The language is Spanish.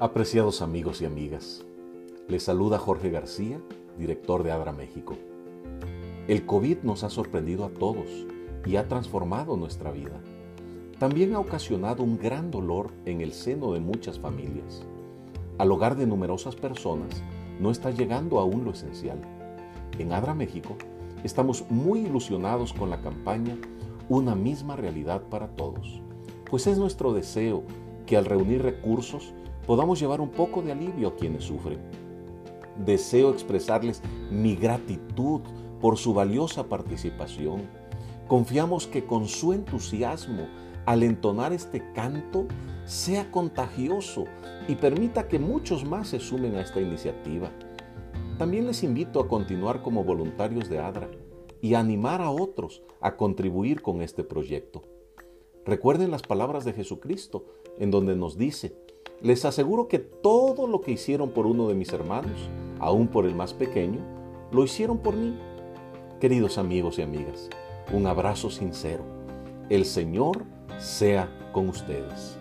Apreciados amigos y amigas, les saluda Jorge García, director de Adra México. El COVID nos ha sorprendido a todos y ha transformado nuestra vida. También ha ocasionado un gran dolor en el seno de muchas familias. Al hogar de numerosas personas no está llegando aún lo esencial. En Adra México estamos muy ilusionados con la campaña Una misma realidad para todos, pues es nuestro deseo que al reunir recursos podamos llevar un poco de alivio a quienes sufren. Deseo expresarles mi gratitud por su valiosa participación. Confiamos que con su entusiasmo al entonar este canto sea contagioso y permita que muchos más se sumen a esta iniciativa. También les invito a continuar como voluntarios de ADRA y a animar a otros a contribuir con este proyecto. Recuerden las palabras de Jesucristo en donde nos dice, les aseguro que todo lo que hicieron por uno de mis hermanos, aún por el más pequeño, lo hicieron por mí. Queridos amigos y amigas, un abrazo sincero. El Señor sea con ustedes.